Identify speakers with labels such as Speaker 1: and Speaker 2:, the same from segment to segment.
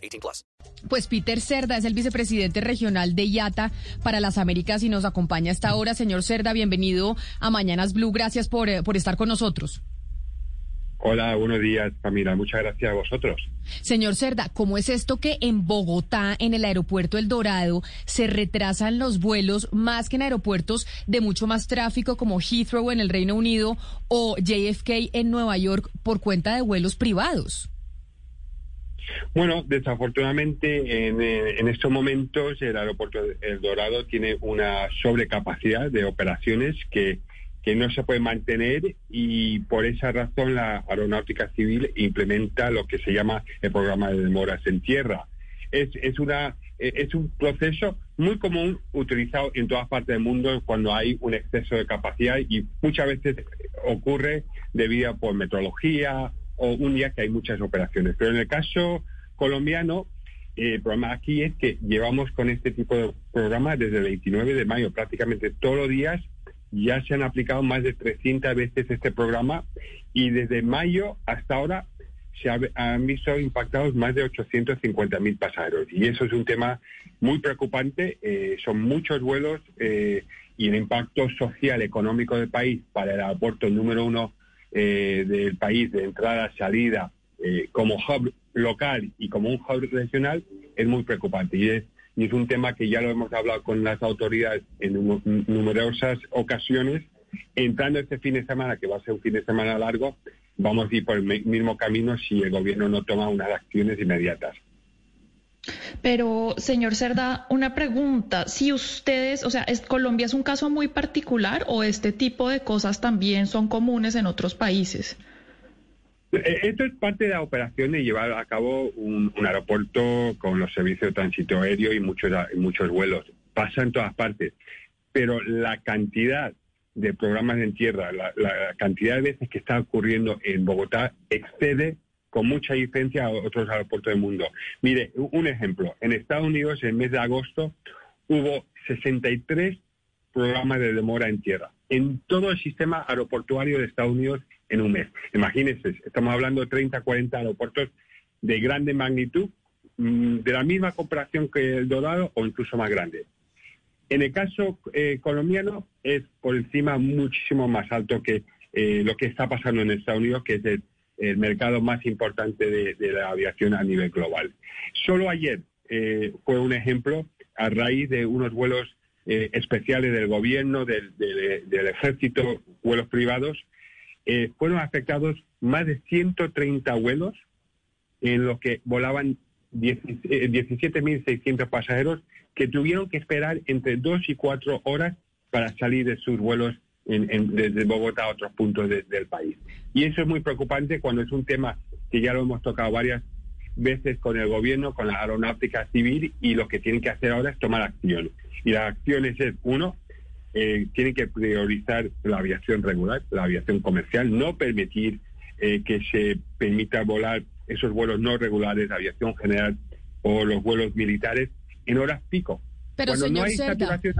Speaker 1: 18 plus.
Speaker 2: Pues Peter Cerda es el vicepresidente regional de IATA para las Américas y nos acompaña a esta hora. Señor Cerda, bienvenido a Mañanas Blue. Gracias por, eh, por estar con nosotros.
Speaker 3: Hola, buenos días, Camila. Muchas gracias a vosotros.
Speaker 2: Señor Cerda, ¿cómo es esto que en Bogotá, en el aeropuerto El Dorado, se retrasan los vuelos más que en aeropuertos de mucho más tráfico como Heathrow en el Reino Unido o JFK en Nueva York por cuenta de vuelos privados?
Speaker 3: Bueno, desafortunadamente en, eh, en, estos momentos el aeropuerto El Dorado tiene una sobrecapacidad de operaciones que que no se puede mantener y por esa razón la aeronáutica civil implementa lo que se llama el programa de demoras en tierra. Es, es, una, es un proceso muy común utilizado en todas partes del mundo cuando hay un exceso de capacidad y muchas veces ocurre debido por metrología o un día que hay muchas operaciones. Pero en el caso colombiano, el problema aquí es que llevamos con este tipo de programa desde el 29 de mayo, prácticamente todos los días ya se han aplicado más de 300 veces este programa y desde mayo hasta ahora se han visto impactados más de 850 mil pasajeros. Y eso es un tema muy preocupante. Eh, son muchos vuelos eh, y el impacto social, económico del país para el aeropuerto número uno eh, del país de entrada, salida, como hub local y como un hub regional, es muy preocupante. Y es y es un tema que ya lo hemos hablado con las autoridades en numerosas ocasiones. Entrando este fin de semana, que va a ser un fin de semana largo, vamos a ir por el mismo camino si el gobierno no toma unas acciones inmediatas.
Speaker 4: Pero, señor Cerda, una pregunta. Si ustedes, o sea, ¿es, ¿Colombia es un caso muy particular o este tipo de cosas también son comunes en otros países?
Speaker 3: Eh, esto es parte de la operación de llevar a cabo un, aeropuerto con los servicios de tránsito aéreo y muchos, muchos vuelos. Pasa en todas partes, pero la cantidad de programas en tierra, la, cantidad de veces que está ocurriendo en Bogotá excede con mucha diferencia a otros aeropuertos del mundo. Mire, un ejemplo. En Estados Unidos, en el mes de agosto, hubo 63 programas de demora en tierra. En todo el sistema aeroportuario de Estados Unidos en un mes. Imagínense, estamos hablando de 30, 40 aeropuertos de grande magnitud, mm, de la misma comparación que el Dorado o incluso más grande. En el caso eh, colombiano es por encima muchísimo más alto que eh, lo que está pasando en Estados Unidos, que es el, mercado más importante de, la aviación a nivel global. Solo ayer eh, fue un ejemplo a raíz de unos vuelos especiales del gobierno, del, del ejército, vuelos privados, eh, fueron afectados más de 130 vuelos en los que volaban 17.600 eh, pasajeros que tuvieron que esperar entre dos y cuatro horas para salir de sus vuelos desde Bogotá a otros puntos del país. Y eso es muy preocupante cuando es un tema que ya lo hemos tocado varias veces con el gobierno, con la aeronáutica civil, y lo que tienen que hacer ahora es tomar acción. Y las acciones es, uno, eh, tienen que priorizar la aviación regular, la aviación comercial, no permitir eh, que se permita volar esos vuelos no regulares, de aviación general o los vuelos militares en horas pico.
Speaker 2: Pero Cuando no hay saturación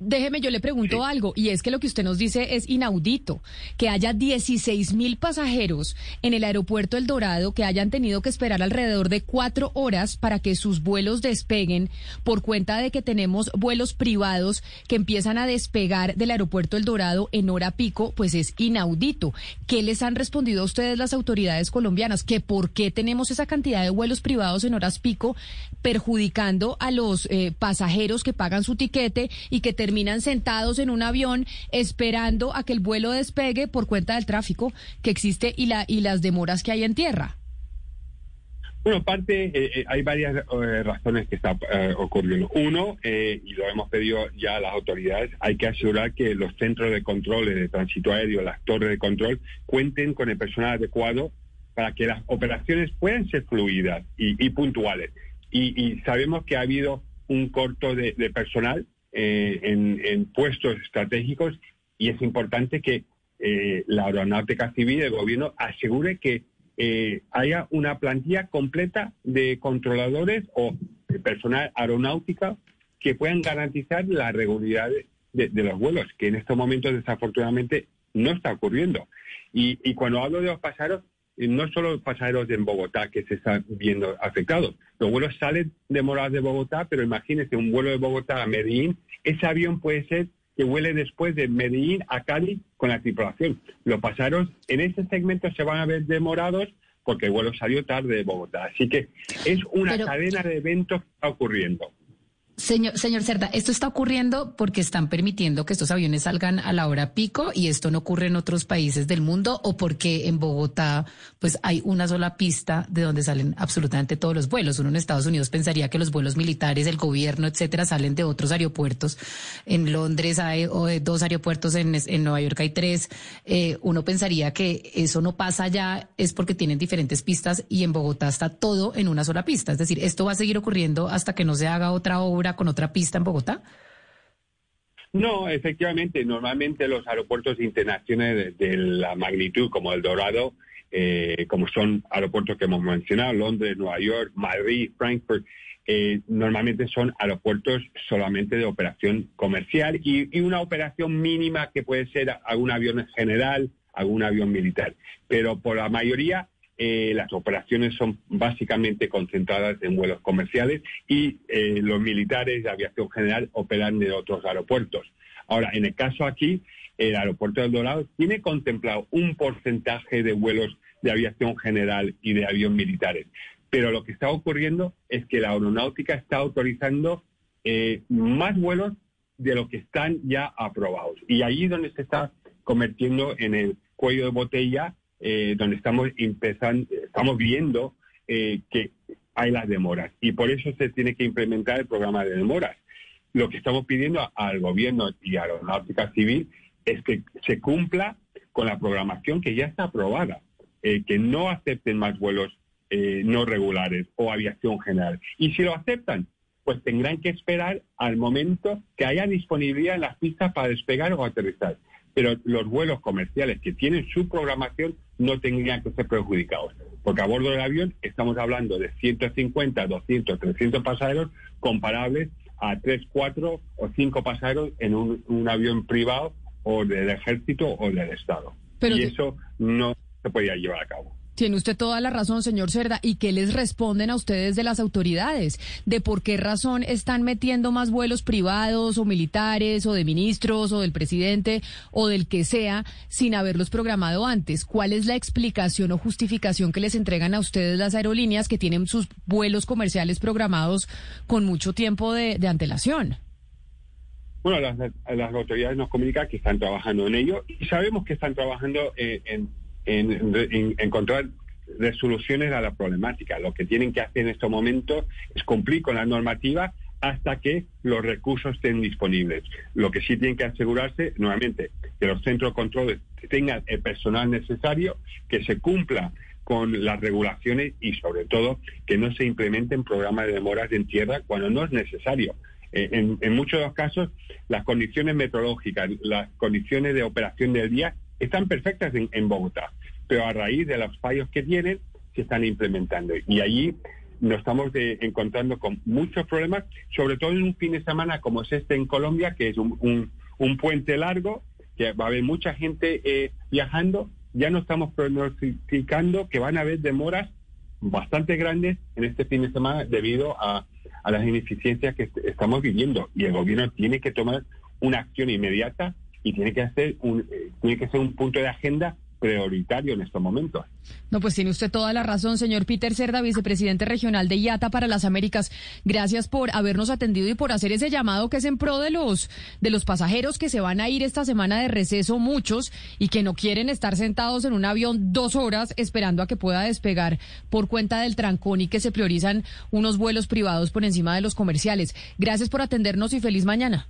Speaker 2: Déjeme, yo le pregunto algo, y es que lo que usted nos dice es inaudito, que haya 16 mil pasajeros en el aeropuerto El Dorado que hayan tenido que esperar alrededor de cuatro horas para que sus vuelos despeguen por cuenta de que tenemos vuelos privados que empiezan a despegar del aeropuerto El Dorado en hora pico, pues es inaudito. ¿Qué les han respondido a ustedes las autoridades colombianas? ¿Que por qué tenemos esa cantidad de vuelos privados en horas pico perjudicando a los eh, pasajeros que pagan su tiquete y que terminan sentados en un avión esperando a que el vuelo despegue por cuenta del tráfico que existe y, la, y las demoras que hay en tierra.
Speaker 3: Bueno, parte, eh, eh, hay varias eh, razones que está ocurriendo. Uno, y lo hemos pedido ya a las autoridades, hay que asegurar que los centros de control de tránsito aéreo, las torres de control, cuenten con el personal adecuado para que las operaciones puedan ser fluidas y, puntuales. Y, sabemos que ha habido un corto de, personal eh, en, puestos estratégicos y es importante que eh, la aeronáutica civil, el gobierno, asegure que eh, haya una plantilla completa de controladores o de personal aeronáutica que puedan garantizar la regularidad de, los vuelos, que en estos momentos desafortunadamente no está ocurriendo. Y, cuando hablo de los pasajeros, no solo los pasajeros en Bogotá que se están viendo afectados. Los vuelos salen demorados de Bogotá, pero imagínense un vuelo de Bogotá a Medellín, ese avión puede ser que vuele después de Medellín a Cali con la tripulación. Los pasajeros en ese segmento se van a ver demorados porque el vuelo salió tarde de Bogotá. Así que es una cadena de eventos que está ocurriendo.
Speaker 2: Señor, señor Cerda, esto está ocurriendo porque están permitiendo que estos aviones salgan a la hora pico y esto no ocurre en otros países del mundo o porque en Bogotá pues hay una sola pista de donde salen absolutamente todos los vuelos. Uno en Estados Unidos pensaría que los vuelos militares, el gobierno, etcétera, salen de otros aeropuertos. En Londres hay dos aeropuertos, en, Nueva York hay tres. Eh, uno pensaría que eso no pasa allá es porque tienen diferentes pistas y en Bogotá está todo en una sola pista. Es decir, esto va a seguir ocurriendo hasta que no se haga otra obra con otra pista en Bogotá?
Speaker 3: No, efectivamente, normalmente los aeropuertos internacionales de, la magnitud como el Dorado, eh, como son aeropuertos que hemos mencionado, Londres, Nueva York, Madrid, Frankfurt, eh, normalmente son aeropuertos solamente de operación comercial y, y, una operación mínima que puede ser algún avión general, algún avión militar. Pero por la mayoría eh, las operaciones son básicamente concentradas en vuelos comerciales y eh, los militares de aviación general operan de otros aeropuertos. Ahora, en el caso aquí, el aeropuerto del Dorado tiene contemplado un porcentaje de vuelos de aviación general y de avión militares. Pero lo que está ocurriendo es que la aeronáutica está autorizando eh, más vuelos de lo que están ya aprobados. Y ahí es donde se está convirtiendo en el cuello de botella eh, donde estamos empezando, estamos viendo eh, que hay las demoras y por eso se tiene que implementar el programa de demoras. Lo que estamos pidiendo al gobierno y a la aeronáutica civil es que se cumpla con la programación que ya está aprobada, eh, que no acepten más vuelos no regulares o aviación general. Y si lo aceptan, pues tendrán que esperar al momento que haya disponibilidad en las pistas para despegar o aterrizar pero los vuelos comerciales que tienen su programación no tendrían que ser perjudicados, porque a bordo del avión estamos hablando de 150, 200, 300 pasajeros comparables a 3, 4 o 5 pasajeros en un, avión privado o del ejército o del Estado. y eso no se podía llevar a cabo.
Speaker 2: Tiene usted toda la razón, señor Cerda. ¿Y qué les responden a ustedes de las autoridades? ¿De por qué razón están metiendo más vuelos privados o militares o de ministros o del presidente o del que sea sin haberlos programado antes? ¿Cuál es la explicación o justificación que les entregan a ustedes las aerolíneas que tienen sus vuelos comerciales programados con mucho tiempo de, antelación?
Speaker 3: Bueno, las, autoridades nos comunican que están trabajando en ello y sabemos que están trabajando eh, en en, encontrar resoluciones a la problemática. Lo que tienen que hacer en estos momentos es cumplir con la normativa hasta que los recursos estén disponibles. Lo que sí tienen que asegurarse, nuevamente, que los centros de control tengan el personal necesario, que se cumpla con las regulaciones y sobre todo que no se implementen programas de demoras en tierra cuando no es necesario. Eh, en, en, muchos de los casos, las condiciones meteorológicas, las condiciones de operación del día están perfectas en, Bogotá, pero a raíz de los fallos que tienen, se están implementando. Y allí nos estamos encontrando con muchos problemas, sobre todo en un fin de semana como es este en Colombia, que es un, puente largo, que va a haber mucha gente eh, viajando. Ya no estamos pronosticando que van a haber demoras bastante grandes en este fin de semana debido a, a las ineficiencias que estamos viviendo. Y el gobierno tiene que tomar una acción inmediata y tiene que hacer un, eh, tiene que ser un punto de agenda prioritario en estos momentos.
Speaker 2: No, pues tiene usted toda la razón, señor Peter Cerda, vicepresidente regional de IATA para las Américas. Gracias por habernos atendido y por hacer ese llamado que es en pro de los de los pasajeros que se van a ir esta semana de receso muchos y que no quieren estar sentados en un avión dos horas esperando a que pueda despegar por cuenta del trancón y que se priorizan unos vuelos privados por encima de los comerciales. Gracias por atendernos y feliz mañana.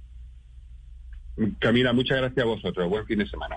Speaker 3: Camila, muchas gracias a vosotros. Buen fin de semana.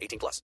Speaker 1: 18 plus.